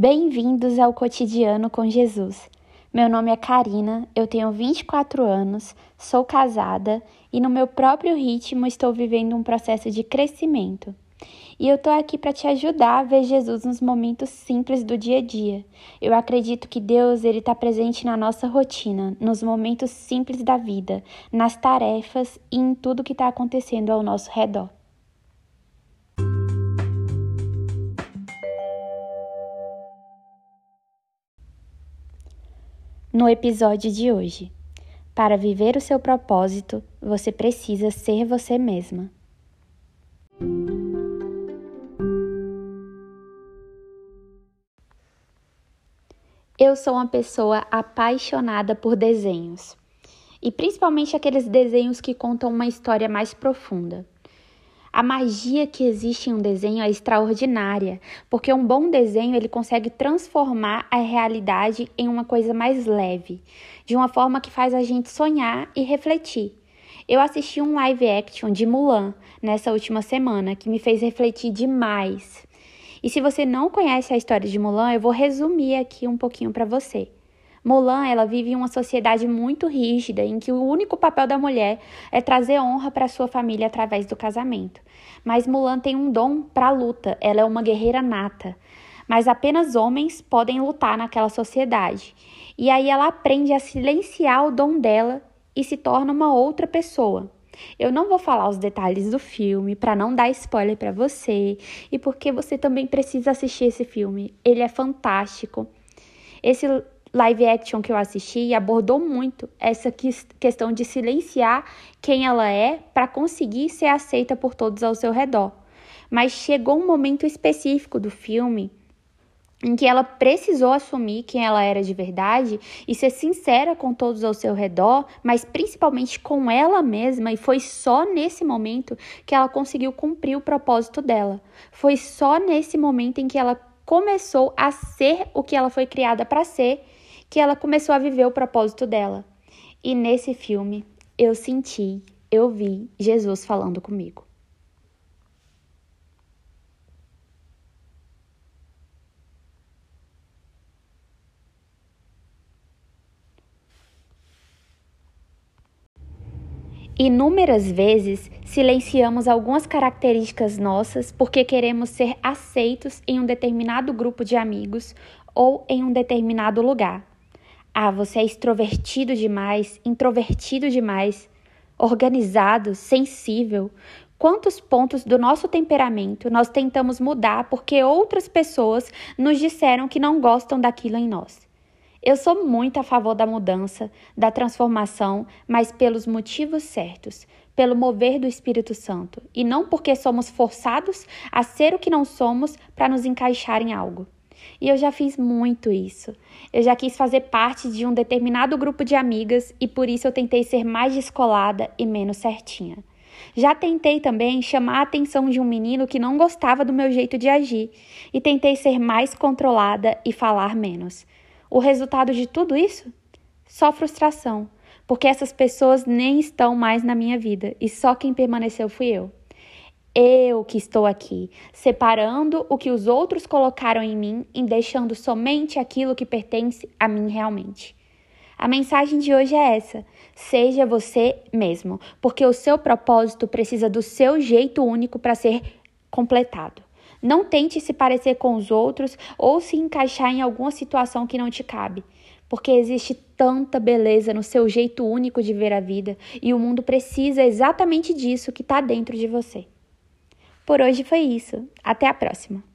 Bem-vindos ao Cotidiano com Jesus. Meu nome é Karina, eu tenho 24 anos, sou casada e, no meu próprio ritmo, estou vivendo um processo de crescimento. E eu tô aqui para te ajudar a ver Jesus nos momentos simples do dia a dia. Eu acredito que Deus ele está presente na nossa rotina, nos momentos simples da vida, nas tarefas e em tudo que está acontecendo ao nosso redor. No episódio de hoje, para viver o seu propósito, você precisa ser você mesma. Eu sou uma pessoa apaixonada por desenhos, e principalmente aqueles desenhos que contam uma história mais profunda. A magia que existe em um desenho é extraordinária, porque um bom desenho ele consegue transformar a realidade em uma coisa mais leve, de uma forma que faz a gente sonhar e refletir. Eu assisti um live action de Mulan nessa última semana que me fez refletir demais. E se você não conhece a história de Mulan, eu vou resumir aqui um pouquinho para você. Mulan, ela vive em uma sociedade muito rígida em que o único papel da mulher é trazer honra para sua família através do casamento. Mas Mulan tem um dom para a luta, ela é uma guerreira nata. Mas apenas homens podem lutar naquela sociedade. E aí ela aprende a silenciar o dom dela e se torna uma outra pessoa. Eu não vou falar os detalhes do filme para não dar spoiler para você e porque você também precisa assistir esse filme. Ele é fantástico. Esse live action que eu assisti abordou muito essa questão de silenciar quem ela é para conseguir ser aceita por todos ao seu redor. Mas chegou um momento específico do filme em que ela precisou assumir quem ela era de verdade e ser sincera com todos ao seu redor, mas principalmente com ela mesma, e foi só nesse momento que ela conseguiu cumprir o propósito dela. Foi só nesse momento em que ela começou a ser o que ela foi criada para ser que ela começou a viver o propósito dela. E nesse filme eu senti, eu vi Jesus falando comigo. Inúmeras vezes silenciamos algumas características nossas porque queremos ser aceitos em um determinado grupo de amigos ou em um determinado lugar. Ah, você é extrovertido demais, introvertido demais, organizado, sensível. Quantos pontos do nosso temperamento nós tentamos mudar porque outras pessoas nos disseram que não gostam daquilo em nós? Eu sou muito a favor da mudança, da transformação, mas pelos motivos certos, pelo mover do Espírito Santo, e não porque somos forçados a ser o que não somos para nos encaixar em algo. E eu já fiz muito isso. Eu já quis fazer parte de um determinado grupo de amigas e por isso eu tentei ser mais descolada e menos certinha. Já tentei também chamar a atenção de um menino que não gostava do meu jeito de agir e tentei ser mais controlada e falar menos. O resultado de tudo isso? Só frustração, porque essas pessoas nem estão mais na minha vida e só quem permaneceu fui eu. Eu que estou aqui, separando o que os outros colocaram em mim e deixando somente aquilo que pertence a mim realmente. A mensagem de hoje é essa: seja você mesmo, porque o seu propósito precisa do seu jeito único para ser completado. Não tente se parecer com os outros ou se encaixar em alguma situação que não te cabe, porque existe tanta beleza no seu jeito único de ver a vida e o mundo precisa exatamente disso que está dentro de você. Por hoje foi isso. Até a próxima!